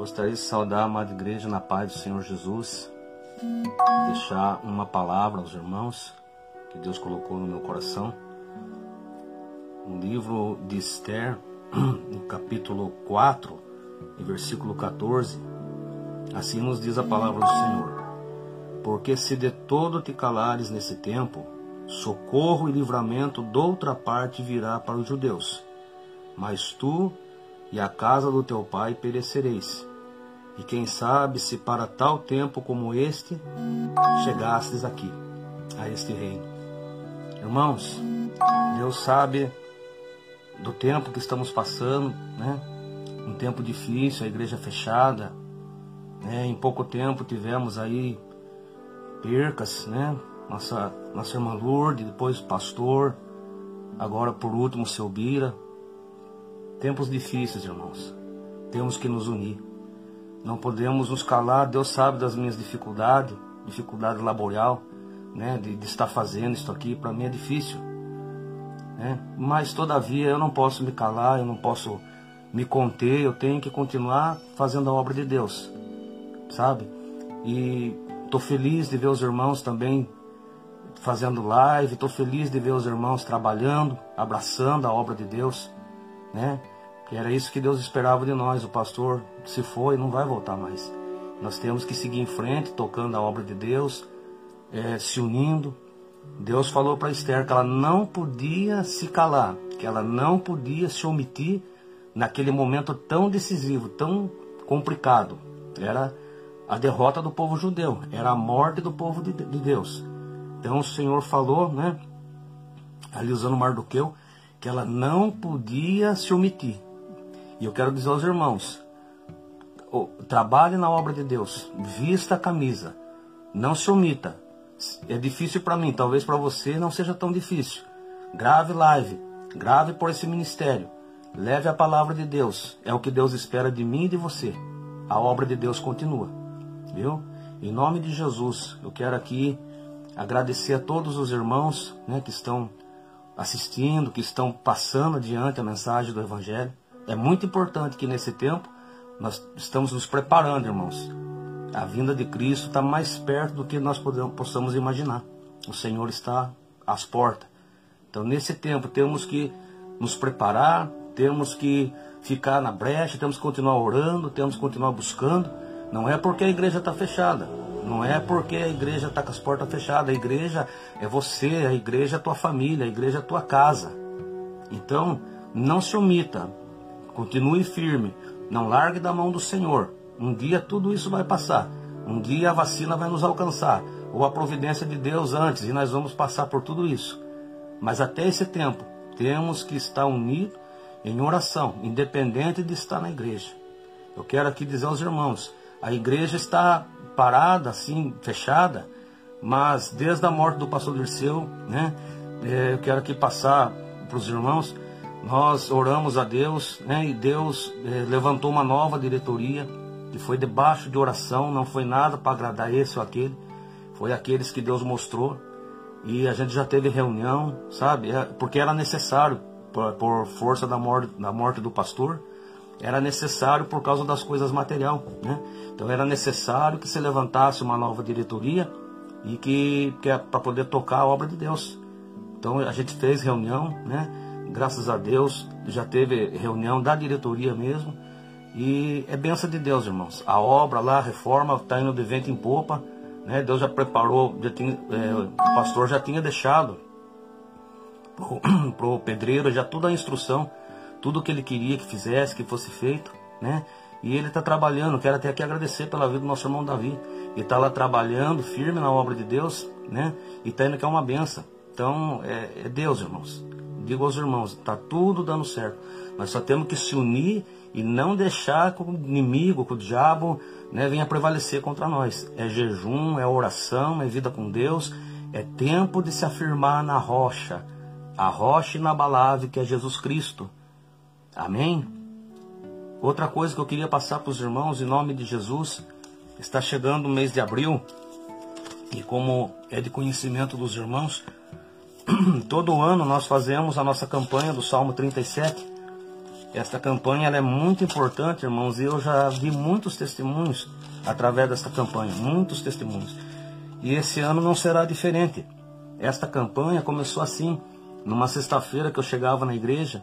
Gostaria de saudar a amada igreja na paz do Senhor Jesus, deixar uma palavra aos irmãos que Deus colocou no meu coração. No livro de Esther, no capítulo 4, e versículo 14, assim nos diz a palavra do Senhor: Porque se de todo te calares nesse tempo, socorro e livramento doutra parte virá para os judeus. Mas tu e a casa do teu pai perecereis. E quem sabe se para tal tempo como este chegastes aqui, a este reino. Irmãos, Deus sabe do tempo que estamos passando, né? Um tempo difícil, a igreja fechada, né? Em pouco tempo tivemos aí percas, né? Nossa, nossa irmã Lourdes, depois o pastor, agora por último o seu Bira. Tempos difíceis, irmãos. Temos que nos unir. Não podemos nos calar. Deus sabe das minhas dificuldades, dificuldade laboral, né? De, de estar fazendo isso aqui. Para mim é difícil. Né? Mas todavia eu não posso me calar, eu não posso me conter. Eu tenho que continuar fazendo a obra de Deus, sabe? E estou feliz de ver os irmãos também fazendo live. Estou feliz de ver os irmãos trabalhando, abraçando a obra de Deus, né? E era isso que Deus esperava de nós. O pastor se foi, não vai voltar mais. Nós temos que seguir em frente, tocando a obra de Deus, é, se unindo. Deus falou para Esther que ela não podia se calar, que ela não podia se omitir naquele momento tão decisivo, tão complicado. Era a derrota do povo judeu, era a morte do povo de, de Deus. Então o Senhor falou, né, ali usando Mardoqueu, que ela não podia se omitir. E eu quero dizer aos irmãos: trabalhe na obra de Deus, vista a camisa, não se omita. É difícil para mim, talvez para você não seja tão difícil. Grave live, grave por esse ministério. Leve a palavra de Deus, é o que Deus espera de mim e de você. A obra de Deus continua, viu? Em nome de Jesus, eu quero aqui agradecer a todos os irmãos né, que estão assistindo, que estão passando adiante a mensagem do Evangelho. É muito importante que nesse tempo nós estamos nos preparando, irmãos. A vinda de Cristo está mais perto do que nós podemos, possamos imaginar. O Senhor está às portas. Então, nesse tempo, temos que nos preparar, temos que ficar na brecha, temos que continuar orando, temos que continuar buscando. Não é porque a igreja está fechada, não é porque a igreja está com as portas fechadas. A igreja é você, a igreja é a tua família, a igreja é a tua casa. Então, não se omita, Continue firme, não largue da mão do Senhor. Um dia tudo isso vai passar. Um dia a vacina vai nos alcançar, ou a providência de Deus antes, e nós vamos passar por tudo isso. Mas até esse tempo, temos que estar unidos em oração, independente de estar na igreja. Eu quero aqui dizer aos irmãos: a igreja está parada, assim, fechada, mas desde a morte do pastor Dirceu, né, eh, eu quero aqui passar para os irmãos nós oramos a Deus né, e Deus eh, levantou uma nova diretoria que foi debaixo de oração, não foi nada para agradar esse ou aquele, foi aqueles que Deus mostrou e a gente já teve reunião, sabe? É, porque era necessário por, por força da morte, da morte do pastor, era necessário por causa das coisas material, né? Então era necessário que se levantasse uma nova diretoria e que, que é para poder tocar a obra de Deus. Então a gente fez reunião, né? Graças a Deus, já teve reunião da diretoria mesmo. E é benção de Deus, irmãos. A obra lá, a reforma, está indo de vento em popa. Né? Deus já preparou, já tinha, é, o pastor já tinha deixado para o pedreiro já toda a instrução, tudo que ele queria que fizesse, que fosse feito. Né? E ele está trabalhando. Quero até aqui agradecer pela vida do nosso irmão Davi. Ele está lá trabalhando, firme na obra de Deus, né? E está indo que é uma benção. Então, é, é Deus, irmãos digo aos irmãos, está tudo dando certo. Nós só temos que se unir e não deixar que o inimigo, que o diabo, né, venha prevalecer contra nós. É jejum, é oração, é vida com Deus, é tempo de se afirmar na rocha, a rocha inabalável que é Jesus Cristo. Amém? Outra coisa que eu queria passar para os irmãos, em nome de Jesus, está chegando o mês de abril, e como é de conhecimento dos irmãos, todo ano nós fazemos a nossa campanha do Salmo 37. Esta campanha é muito importante, irmãos, e eu já vi muitos testemunhos através desta campanha, muitos testemunhos. E esse ano não será diferente. Esta campanha começou assim, numa sexta-feira que eu chegava na igreja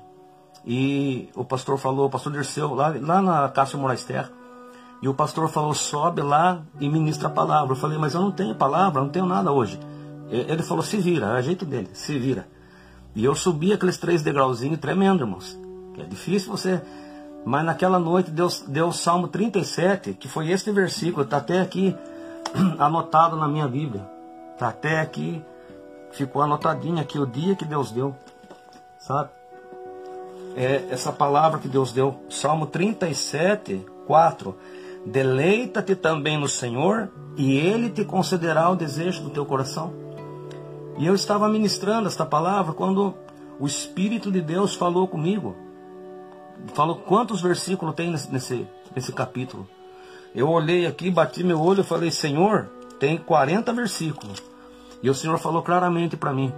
e o pastor falou, o pastor Dirceu, lá, lá na Cássio Moraes Terra, e o pastor falou, sobe lá e ministra a palavra. Eu falei, mas eu não tenho palavra, não tenho nada hoje. Ele falou, se vira, é jeito dele, se vira. E eu subi aqueles três degrauzinhos tremendo, irmãos. É difícil você. Mas naquela noite Deus deu o Salmo 37, que foi este versículo, está até aqui anotado na minha Bíblia. Está até aqui, ficou anotadinho aqui o dia que Deus deu. Sabe? É essa palavra que Deus deu. Salmo 37, 4. Deleita-te também no Senhor, e Ele te concederá o desejo do teu coração. E eu estava ministrando esta palavra quando o Espírito de Deus falou comigo. Falou quantos versículos tem nesse, nesse, capítulo. Eu olhei aqui, bati meu olho e falei, Senhor, tem 40 versículos. E o Senhor falou claramente para mim: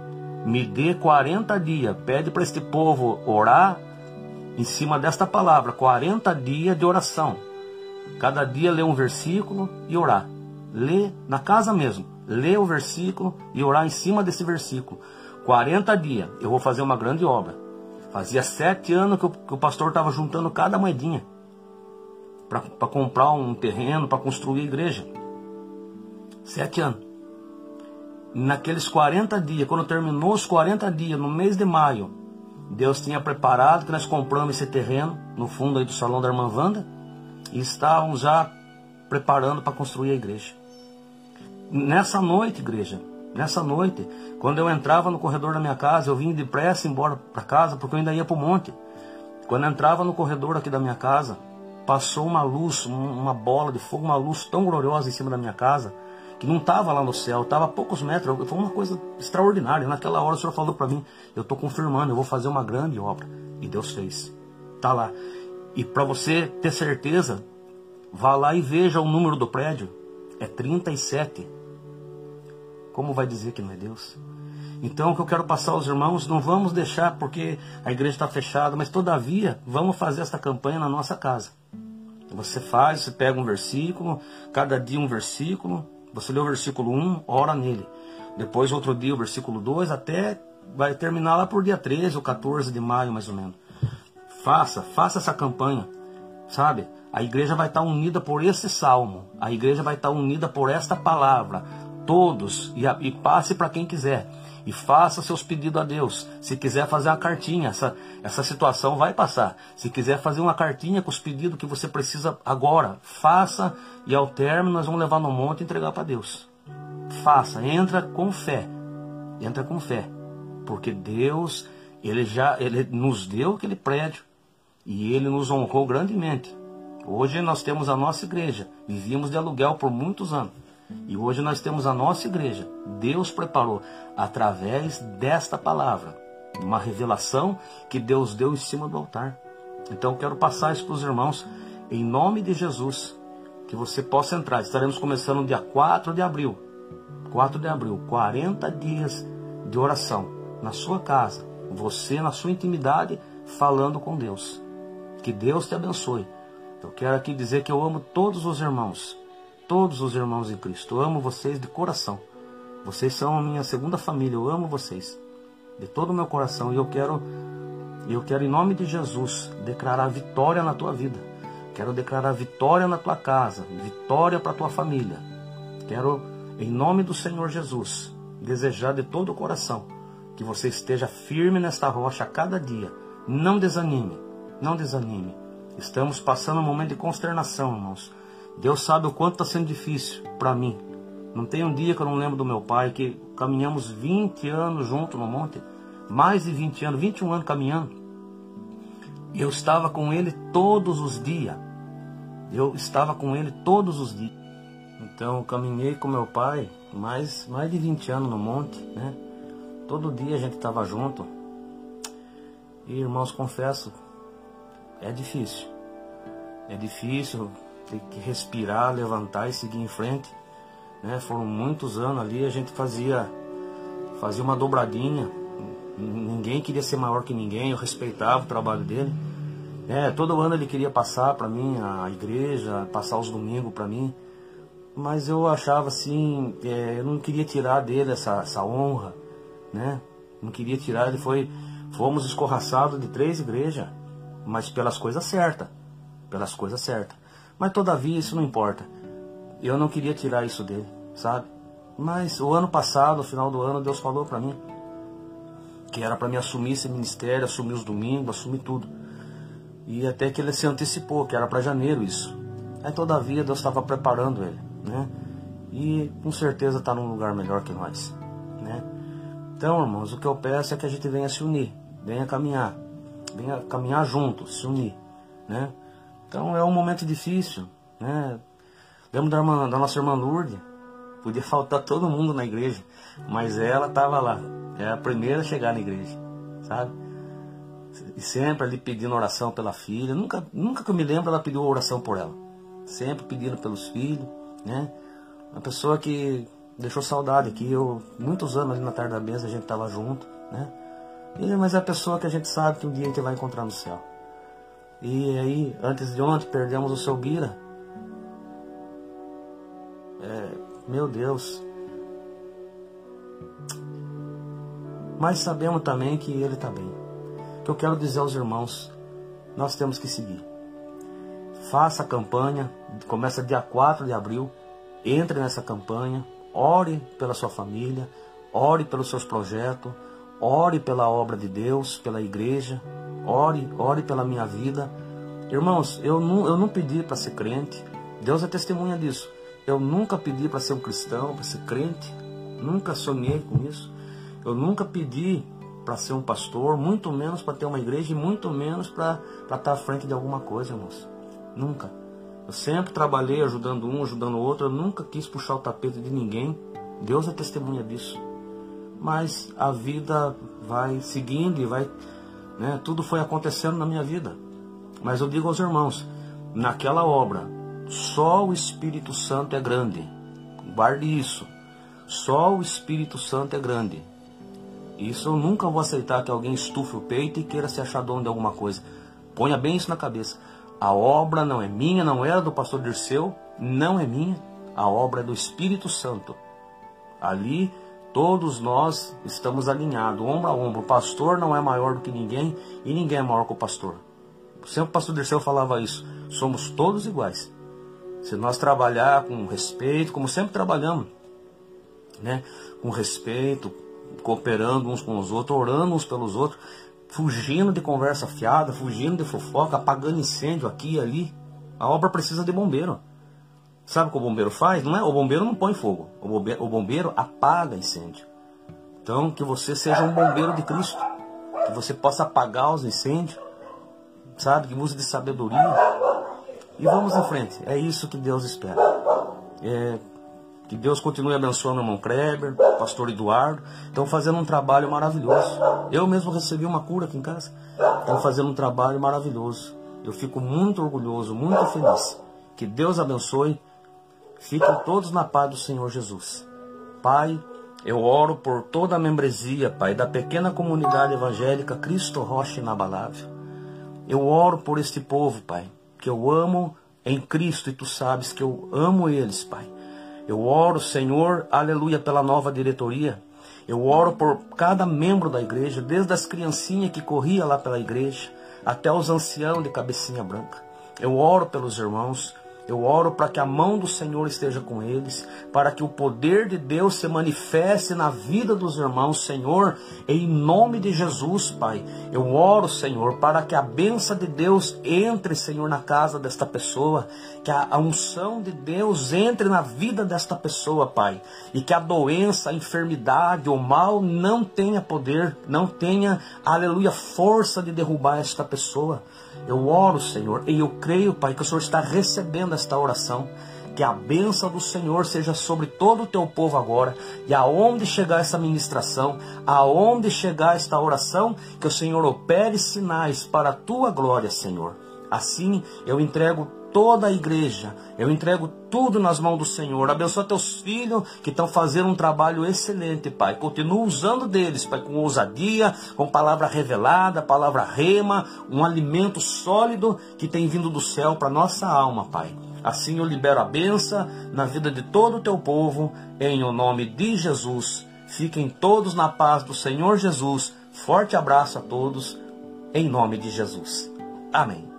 me dê 40 dias, pede para este povo orar em cima desta palavra, 40 dias de oração. Cada dia ler um versículo e orar. Lê na casa mesmo ler o versículo e orar em cima desse versículo. 40 dias, eu vou fazer uma grande obra. Fazia sete anos que o, que o pastor estava juntando cada moedinha para comprar um terreno, para construir a igreja. Sete anos. Naqueles 40 dias, quando terminou os 40 dias, no mês de maio, Deus tinha preparado que nós compramos esse terreno no fundo aí do salão da irmã Wanda e estávamos já preparando para construir a igreja. Nessa noite, igreja, nessa noite, quando eu entrava no corredor da minha casa, eu vim depressa embora para casa, porque eu ainda ia para o monte. Quando eu entrava no corredor aqui da minha casa, passou uma luz, uma bola de fogo, uma luz tão gloriosa em cima da minha casa, que não estava lá no céu, estava a poucos metros. Foi uma coisa extraordinária. Naquela hora o Senhor falou para mim: Eu estou confirmando, eu vou fazer uma grande obra. E Deus fez. Está lá. E para você ter certeza, vá lá e veja o número do prédio. É 37. Como vai dizer que não é Deus? Então, o que eu quero passar aos irmãos, não vamos deixar porque a igreja está fechada, mas todavia, vamos fazer esta campanha na nossa casa. Você faz, você pega um versículo, cada dia um versículo, você lê o versículo 1, ora nele. Depois, outro dia, o versículo 2, até vai terminar lá por dia 13 ou 14 de maio, mais ou menos. Faça, faça essa campanha, sabe? A igreja vai estar unida por esse salmo, a igreja vai estar unida por esta palavra todos e, e passe para quem quiser. E faça seus pedidos a Deus. Se quiser fazer uma cartinha, essa, essa situação vai passar. Se quiser fazer uma cartinha com os pedidos que você precisa agora, faça e ao término nós vamos levar no monte e entregar para Deus. Faça, entra com fé. Entra com fé. Porque Deus, ele já ele nos deu aquele prédio e ele nos honrou grandemente. Hoje nós temos a nossa igreja. Vivíamos de aluguel por muitos anos. E hoje nós temos a nossa igreja. Deus preparou através desta palavra, uma revelação que Deus deu em cima do altar. Então quero passar isso para os irmãos, em nome de Jesus, que você possa entrar. Estaremos começando dia 4 de abril. 4 de abril, 40 dias de oração na sua casa, você na sua intimidade, falando com Deus. Que Deus te abençoe. Eu quero aqui dizer que eu amo todos os irmãos todos os irmãos em Cristo. Eu amo vocês de coração. Vocês são a minha segunda família. Eu amo vocês de todo o meu coração e eu quero eu quero em nome de Jesus declarar vitória na tua vida. Quero declarar vitória na tua casa, vitória para tua família. Quero em nome do Senhor Jesus desejar de todo o coração que você esteja firme nesta rocha a cada dia. Não desanime, não desanime. Estamos passando um momento de consternação, irmãos. Deus sabe o quanto está sendo difícil para mim. Não tem um dia que eu não lembro do meu pai, que caminhamos 20 anos junto no monte, mais de 20 anos, 21 anos caminhando. Eu estava com ele todos os dias. Eu estava com ele todos os dias. Então caminhei com meu pai mais, mais de 20 anos no monte, né? Todo dia a gente estava junto. E irmãos, confesso, é difícil. É difícil, ter que respirar, levantar e seguir em frente. Né? Foram muitos anos ali, a gente fazia, fazia uma dobradinha. Ninguém queria ser maior que ninguém, eu respeitava o trabalho dele. É, todo ano ele queria passar para mim a igreja, passar os domingos para mim, mas eu achava assim, é, eu não queria tirar dele essa, essa honra, né? Não queria tirar, ele foi, fomos escorraçados de três igrejas, mas pelas coisas certas, pelas coisas certas. Mas todavia isso não importa. Eu não queria tirar isso dele, sabe? Mas o ano passado, no final do ano, Deus falou para mim que era para mim assumir esse ministério, assumir os domingos, assumir tudo. E até que ele se antecipou, que era para janeiro isso. Aí todavia Deus estava preparando ele, né? E com certeza está num lugar melhor que nós, né? Então, irmãos, o que eu peço é que a gente venha se unir, venha caminhar, venha caminhar juntos, se unir, né? Então é um momento difícil, né? Lembro da, irmã, da nossa irmã Lourdes, podia faltar todo mundo na igreja, mas ela estava lá, é a primeira a chegar na igreja, sabe? E sempre ali pedindo oração pela filha. Nunca, nunca que eu me lembro ela pediu oração por ela. Sempre pedindo pelos filhos, né? Uma pessoa que deixou saudade aqui. Eu, muitos anos ali na tarde da mesa a gente estava junto, né? E, mas é a pessoa que a gente sabe que um dia a gente vai encontrar no céu. E aí, antes de ontem, perdemos o seu Bira. É, meu Deus. Mas sabemos também que ele está bem que eu quero dizer aos irmãos, nós temos que seguir. Faça a campanha, começa dia 4 de abril, entre nessa campanha, ore pela sua família, ore pelos seus projetos, ore pela obra de Deus, pela igreja, ore, ore pela minha vida. Irmãos, eu não, eu não pedi para ser crente, Deus é testemunha disso. Eu nunca pedi para ser um cristão, para ser crente, nunca sonhei com isso. Eu nunca pedi para ser um pastor, muito menos para ter uma igreja e muito menos para estar tá à frente de alguma coisa, irmãos. Nunca. Eu sempre trabalhei ajudando um, ajudando o outro, eu nunca quis puxar o tapete de ninguém. Deus é testemunha disso. Mas a vida vai seguindo e vai, né, tudo foi acontecendo na minha vida. Mas eu digo aos irmãos, naquela obra, só o Espírito Santo é grande. Guarde isso. Só o Espírito Santo é grande. Isso eu nunca vou aceitar que alguém estufe o peito e queira se achar dono de alguma coisa. Ponha bem isso na cabeça. A obra não é minha, não era do pastor Dirceu, não é minha. A obra é do Espírito Santo. Ali todos nós estamos alinhados, ombro a ombro. O pastor não é maior do que ninguém e ninguém é maior que o pastor. Sempre o pastor Dirceu falava isso. Somos todos iguais. Se nós trabalhar com respeito, como sempre trabalhamos, né? com respeito, cooperando uns com os outros, orando uns pelos outros, fugindo de conversa fiada, fugindo de fofoca, apagando incêndio aqui e ali. A obra precisa de bombeiro. Sabe o que o bombeiro faz? Não é? O bombeiro não põe fogo. O bombeiro, o bombeiro apaga incêndio. Então, que você seja um bombeiro de Cristo. Que você possa apagar os incêndios. Sabe? Que use de sabedoria. E vamos em frente. É isso que Deus espera. É, que Deus continue abençoando o irmão Kreber, o pastor Eduardo. Estão fazendo um trabalho maravilhoso. Eu mesmo recebi uma cura aqui em casa. Estão fazendo um trabalho maravilhoso. Eu fico muito orgulhoso, muito feliz. Que Deus abençoe. Fiquem todos na paz do Senhor Jesus. Pai, eu oro por toda a membresia, Pai, da pequena comunidade evangélica Cristo Rocha Inabalável. Eu oro por este povo, Pai, que eu amo em Cristo e tu sabes que eu amo eles, Pai. Eu oro, Senhor, aleluia, pela nova diretoria. Eu oro por cada membro da igreja, desde as criancinhas que corria lá pela igreja, até os anciãos de cabecinha branca. Eu oro pelos irmãos, eu oro para que a mão do Senhor esteja com eles, para que o poder de Deus se manifeste na vida dos irmãos, Senhor, em nome de Jesus, Pai. Eu oro, Senhor, para que a benção de Deus entre, Senhor, na casa desta pessoa, que a unção de Deus entre na vida desta pessoa, Pai, e que a doença, a enfermidade, o mal não tenha poder, não tenha, aleluia, força de derrubar esta pessoa. Eu oro, Senhor, e eu creio, Pai, que o Senhor está recebendo esta oração. Que a bênção do Senhor seja sobre todo o teu povo agora. E aonde chegar essa ministração, aonde chegar esta oração, que o Senhor opere sinais para a tua glória, Senhor. Assim eu entrego toda a igreja. Eu entrego tudo nas mãos do Senhor. Abençoa teus filhos que estão fazendo um trabalho excelente, Pai. Continua usando deles, Pai, com ousadia, com palavra revelada, palavra rema, um alimento sólido que tem vindo do céu para nossa alma, Pai. Assim eu libero a benção na vida de todo o teu povo, em o nome de Jesus. Fiquem todos na paz do Senhor Jesus. Forte abraço a todos, em nome de Jesus. Amém.